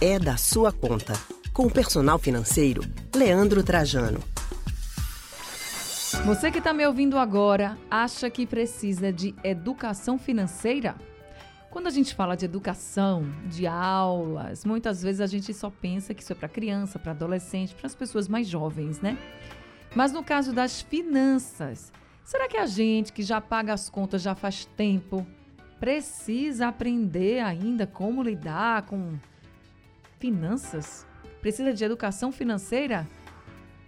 é da sua conta. Com o personal financeiro, Leandro Trajano. Você que está me ouvindo agora, acha que precisa de educação financeira? Quando a gente fala de educação, de aulas, muitas vezes a gente só pensa que isso é para criança, para adolescente, para as pessoas mais jovens, né? Mas no caso das finanças, será que a gente que já paga as contas já faz tempo precisa aprender ainda como lidar com finanças? Precisa de educação financeira?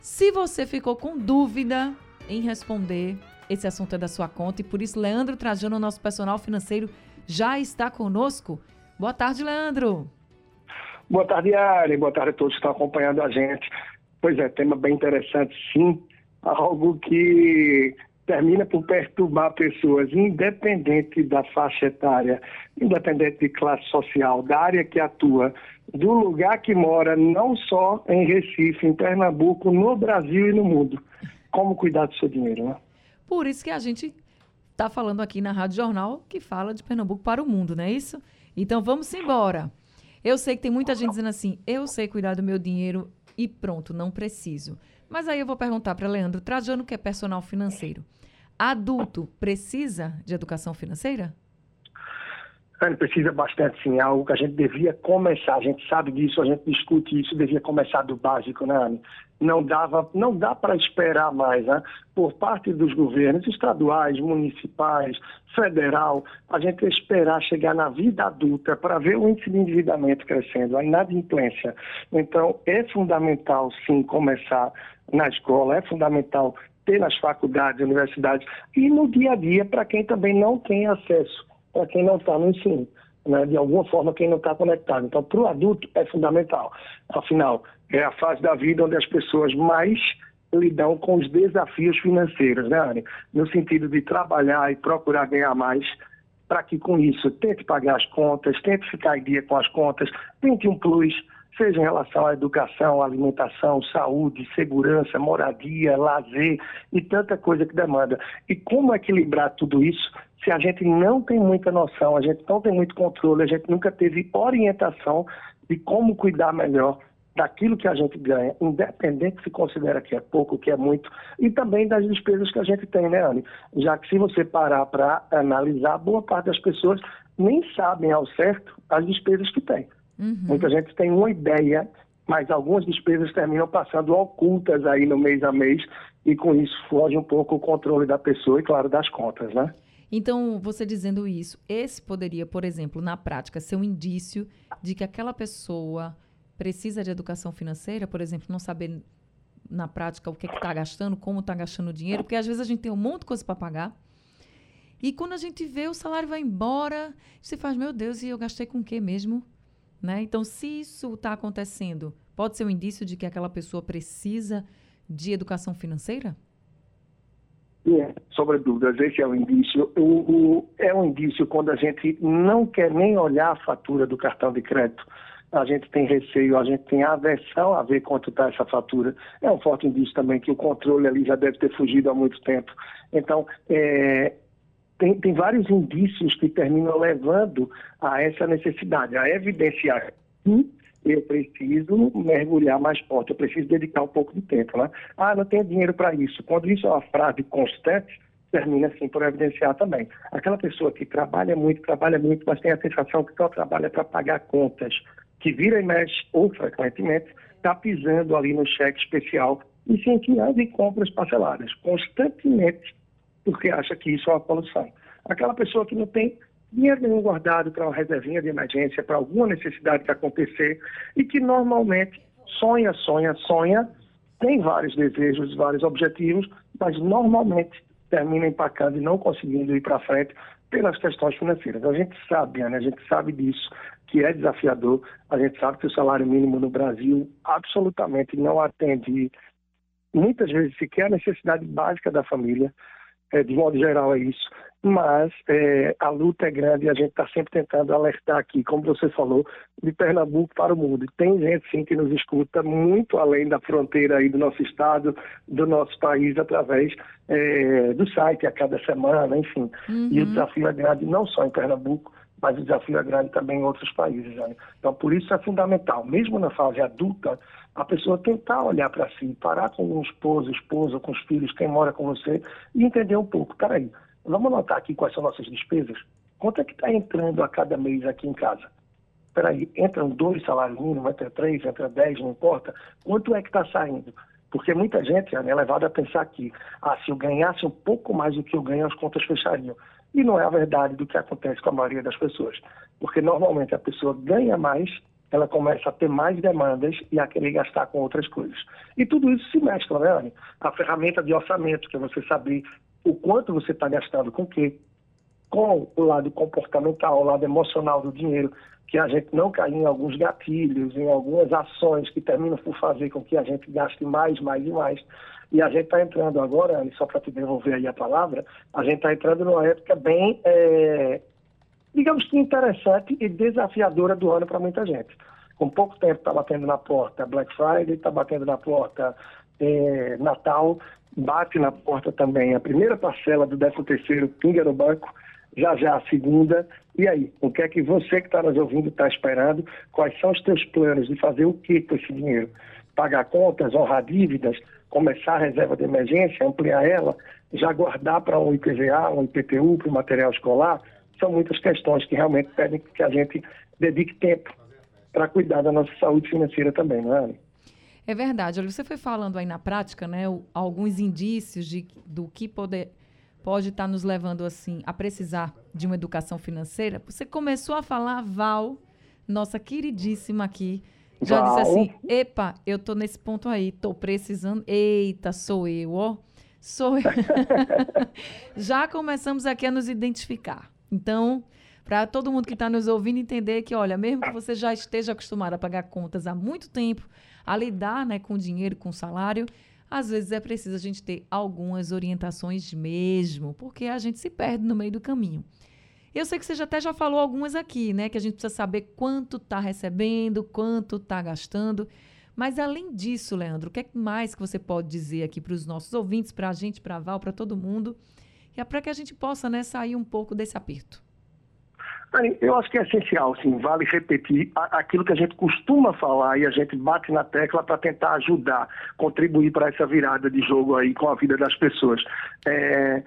Se você ficou com dúvida em responder, esse assunto é da sua conta e por isso Leandro Trajano, nosso personal financeiro, já está conosco. Boa tarde, Leandro. Boa tarde, Ari. Boa tarde a todos que estão acompanhando a gente. Pois é, tema bem interessante, sim. Algo que termina por perturbar pessoas, independente da faixa etária, independente de classe social, da área que atua, do lugar que mora, não só em Recife, em Pernambuco, no Brasil e no mundo. Como cuidar do seu dinheiro, né? Por isso que a gente está falando aqui na Rádio Jornal, que fala de Pernambuco para o mundo, não é isso? Então vamos embora. Eu sei que tem muita gente dizendo assim, eu sei cuidar do meu dinheiro e pronto, não preciso. Mas aí eu vou perguntar para Leandro Trajano, que é personal financeiro. Adulto precisa de educação financeira? Ele precisa bastante, sim. É algo que a gente devia começar. A gente sabe disso, a gente discute isso, devia começar do básico, né, Anne? Não, dava, não dá para esperar mais, né? Por parte dos governos estaduais, municipais, federal, a gente esperar chegar na vida adulta para ver o índice de endividamento crescendo, a inadimplência. Então, é fundamental, sim, começar na escola, é fundamental ter nas faculdades, universidades e no dia a dia para quem também não tem acesso para quem não está no ensino. Né, de alguma forma, quem não está conectado. Então, para o adulto é fundamental. Afinal, é a fase da vida onde as pessoas mais lidam com os desafios financeiros, né, Anne? No sentido de trabalhar e procurar ganhar mais, para que com isso tente pagar as contas, tente ficar em dia com as contas, tente um plus, seja em relação à educação, alimentação, saúde, segurança, moradia, lazer e tanta coisa que demanda. E como equilibrar tudo isso se a gente não tem muita noção, a gente não tem muito controle, a gente nunca teve orientação de como cuidar melhor daquilo que a gente ganha, independente se considera que é pouco, que é muito, e também das despesas que a gente tem, né, Anne? Já que se você parar para analisar, boa parte das pessoas nem sabem ao certo as despesas que tem. Uhum. Muita gente tem uma ideia, mas algumas despesas terminam passando ocultas aí no mês a mês, e com isso foge um pouco o controle da pessoa e, claro, das contas, né? Então, você dizendo isso, esse poderia, por exemplo, na prática, ser um indício de que aquela pessoa precisa de educação financeira, por exemplo, não saber na prática o que é está gastando, como está gastando o dinheiro, porque às vezes a gente tem um monte de coisa para pagar. E quando a gente vê, o salário vai embora, você faz, meu Deus, e eu gastei com o quê mesmo? Né? Então, se isso está acontecendo, pode ser um indício de que aquela pessoa precisa de educação financeira? É, sobre dúvidas, esse é o indício. O, o, é um indício quando a gente não quer nem olhar a fatura do cartão de crédito. A gente tem receio, a gente tem aversão a ver quanto está essa fatura. É um forte indício também que o controle ali já deve ter fugido há muito tempo. Então, é, tem, tem vários indícios que terminam levando a essa necessidade, a evidenciar eu preciso mergulhar mais forte, eu preciso dedicar um pouco de tempo, né? Ah, não tenho dinheiro para isso. Quando isso é uma frase constante, termina assim por evidenciar também. Aquela pessoa que trabalha muito, trabalha muito, mas tem a sensação que só trabalha para pagar contas, que vira e mexe, ou frequentemente, está pisando ali no cheque especial e se enfiando em compras parceladas, constantemente, porque acha que isso é uma poluição. Aquela pessoa que não tem dinheiro nenhum guardado para uma reservinha de emergência, para alguma necessidade que acontecer, e que normalmente sonha, sonha, sonha, tem vários desejos, vários objetivos, mas normalmente termina empacando e não conseguindo ir para frente pelas questões financeiras. A gente sabe, Ana, a gente sabe disso, que é desafiador. A gente sabe que o salário mínimo no Brasil absolutamente não atende, muitas vezes, sequer a necessidade básica da família. É, de modo geral é isso mas é, a luta é grande e a gente está sempre tentando alertar aqui, como você falou, de Pernambuco para o mundo. E tem gente sim que nos escuta muito além da fronteira aí do nosso estado, do nosso país, através é, do site a cada semana, enfim. Uhum. E o desafio é grande não só em Pernambuco, mas o desafio é grande também em outros países. Né? Então, por isso é fundamental, mesmo na fase adulta, a pessoa tentar olhar para si, parar com o esposo, esposa, com os filhos, quem mora com você, e entender um pouco. Peraí, vamos anotar aqui quais são nossas despesas? Quanto é que está entrando a cada mês aqui em casa? Peraí, entram dois salários mínimos, entra três, entra dez, não importa. Quanto é que está saindo? Porque muita gente é levada a pensar que, ah, se eu ganhasse um pouco mais do que eu ganho, as contas fechariam. E não é a verdade do que acontece com a maioria das pessoas. Porque normalmente a pessoa ganha mais, ela começa a ter mais demandas e a querer gastar com outras coisas. E tudo isso se mescla, né? A ferramenta de orçamento, que é você saber o quanto você está gastando com o quê, com o lado comportamental, o lado emocional do dinheiro, que a gente não cair em alguns gatilhos, em algumas ações que terminam por fazer com que a gente gaste mais, mais e mais. E a gente está entrando agora, só para te devolver aí a palavra, a gente está entrando numa época bem, é, digamos que interessante e desafiadora do ano para muita gente. Com pouco tempo está batendo na porta Black Friday, está batendo na porta é, Natal, bate na porta também a primeira parcela do 13 terceiro pinga no banco, já já a segunda. E aí, o que é que você que está nos ouvindo está esperando? Quais são os teus planos de fazer o que com esse dinheiro? Pagar contas, honrar dívidas, começar a reserva de emergência, ampliar ela, já guardar para um IPVA, um IPTU, para o material escolar? São muitas questões que realmente pedem que a gente dedique tempo para cuidar da nossa saúde financeira também, não é, É verdade. Olha, você foi falando aí na prática, né, alguns indícios de, do que poder pode estar tá nos levando assim a precisar de uma educação financeira. Você começou a falar, Val, nossa queridíssima aqui, já Val. disse assim: "Epa, eu tô nesse ponto aí, tô precisando. Eita, sou eu, ó. Sou eu. já começamos aqui a nos identificar. Então, para todo mundo que está nos ouvindo entender que, olha, mesmo que você já esteja acostumado a pagar contas há muito tempo, a lidar né, com dinheiro, com salário, às vezes é preciso a gente ter algumas orientações mesmo, porque a gente se perde no meio do caminho. Eu sei que você já até já falou algumas aqui, né? Que a gente precisa saber quanto está recebendo, quanto está gastando. Mas além disso, Leandro, o que é mais que você pode dizer aqui para os nossos ouvintes, para a gente, para a Val, para todo mundo, é para que a gente possa né, sair um pouco desse aperto? Eu acho que é essencial, sim, vale repetir aquilo que a gente costuma falar e a gente bate na tecla para tentar ajudar, contribuir para essa virada de jogo aí com a vida das pessoas. É,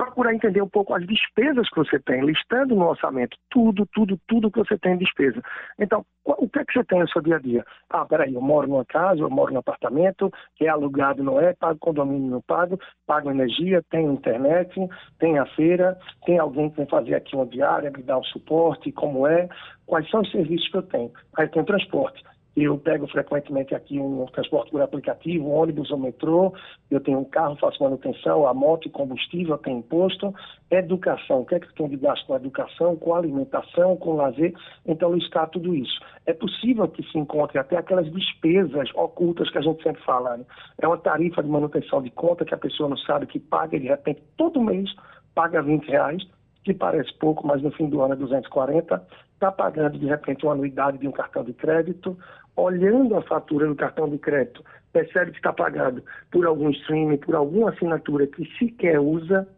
procurar entender um pouco as despesas que você tem, listando no orçamento tudo, tudo, tudo que você tem de despesa. Então, o que é que você tem no seu dia a dia? Ah, peraí, eu moro numa casa, eu moro num apartamento, que é alugado, não é, pago condomínio, não pago, pago energia, tenho internet, tem a feira, tem alguém que vem fazer aqui uma diária, me dar um suporte, como é, quais são os serviços que eu tenho. Aí tem transporte. Eu pego frequentemente aqui um transporte por aplicativo, um ônibus ou metrô, eu tenho um carro, faço manutenção, a moto combustível, tem imposto, educação, o que é que tenho de gasto com educação, com alimentação, com lazer, então listar tudo isso. É possível que se encontre até aquelas despesas ocultas que a gente sempre fala, né? é uma tarifa de manutenção de conta que a pessoa não sabe que paga, e de repente todo mês paga 20 reais, que parece pouco, mas no fim do ano é 240, está pagando de repente uma anuidade de um cartão de crédito, olhando a fatura do cartão de crédito, percebe que está pagando por algum streaming, por alguma assinatura que sequer usa.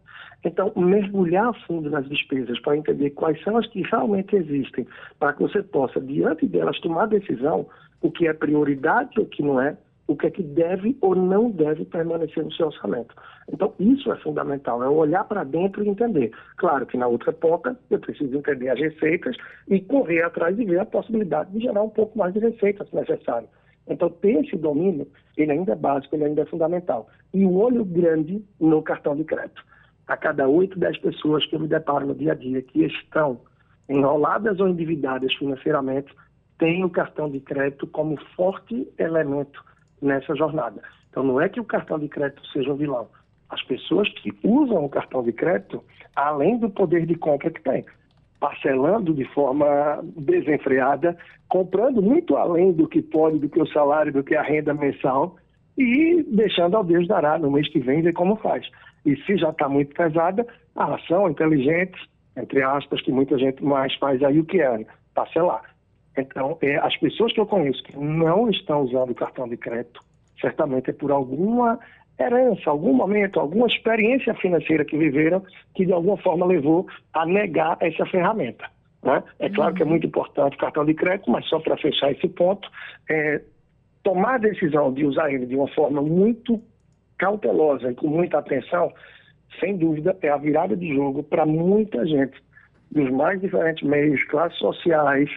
Então, mergulhar fundo nas despesas para entender quais são as que realmente existem, para que você possa, diante delas, tomar decisão o que é prioridade e o que não é, o que é que deve ou não deve permanecer no seu orçamento. Então, isso é fundamental, é olhar para dentro e entender. Claro que na outra ponta, eu preciso entender as receitas e correr atrás e ver a possibilidade de gerar um pouco mais de receitas se necessário. Então, ter esse domínio, ele ainda é básico, ele ainda é fundamental. E o olho grande no cartão de crédito. A cada 8, 10 pessoas que eu me deparo no dia a dia que estão enroladas ou endividadas financeiramente, têm o cartão de crédito como forte elemento nessa jornada. Então, não é que o cartão de crédito seja um vilão. As pessoas que usam o cartão de crédito, além do poder de compra que tem, parcelando de forma desenfreada, comprando muito além do que pode, do que o salário, do que a renda mensal, e deixando ao Deus dará no mês que vem ver como faz. E se já está muito pesada, a ação inteligente, entre aspas, que muita gente mais faz aí o que é, parcelar. Então, é, as pessoas que eu conheço que não estão usando o cartão de crédito, certamente é por alguma herança, algum momento, alguma experiência financeira que viveram que de alguma forma levou a negar essa ferramenta. Né? É claro que é muito importante o cartão de crédito, mas só para fechar esse ponto, é, tomar a decisão de usar ele de uma forma muito cautelosa e com muita atenção, sem dúvida, é a virada de jogo para muita gente, dos mais diferentes meios, classes sociais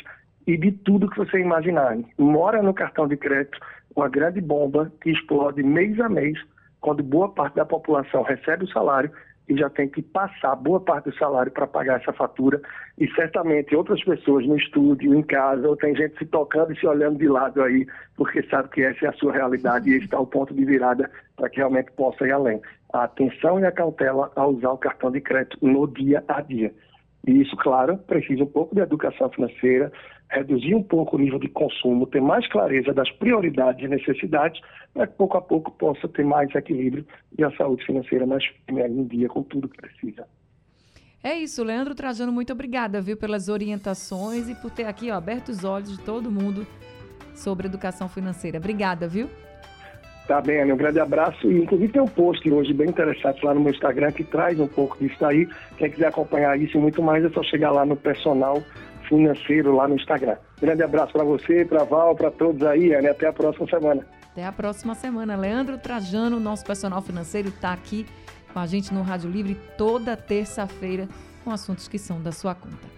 e de tudo que você imaginar. Mora no cartão de crédito uma grande bomba que explode mês a mês, quando boa parte da população recebe o salário e já tem que passar boa parte do salário para pagar essa fatura. E certamente outras pessoas no estúdio, em casa, ou tem gente se tocando e se olhando de lado aí, porque sabe que essa é a sua realidade e esse está o ponto de virada para que realmente possa ir além. A atenção e a cautela ao usar o cartão de crédito no dia a dia. E isso, claro, precisa um pouco de educação financeira, reduzir um pouco o nível de consumo, ter mais clareza das prioridades e necessidades, para que pouco a pouco possa ter mais equilíbrio e a saúde financeira mais em dia com tudo que precisa. É isso, Leandro Trajano, muito obrigada, viu, pelas orientações e por ter aqui ó, aberto os olhos de todo mundo sobre educação financeira. Obrigada, viu? Tá bem, Anny, um grande abraço. E inclusive tem um post hoje bem interessante lá no meu Instagram que traz um pouco disso aí. Quem quiser acompanhar isso e muito mais é só chegar lá no personal financeiro lá no Instagram. Grande abraço para você, para Val, para todos aí. Até a próxima semana. Até a próxima semana. Leandro Trajano, nosso personal financeiro, está aqui com a gente no Rádio Livre toda terça-feira com assuntos que são da sua conta.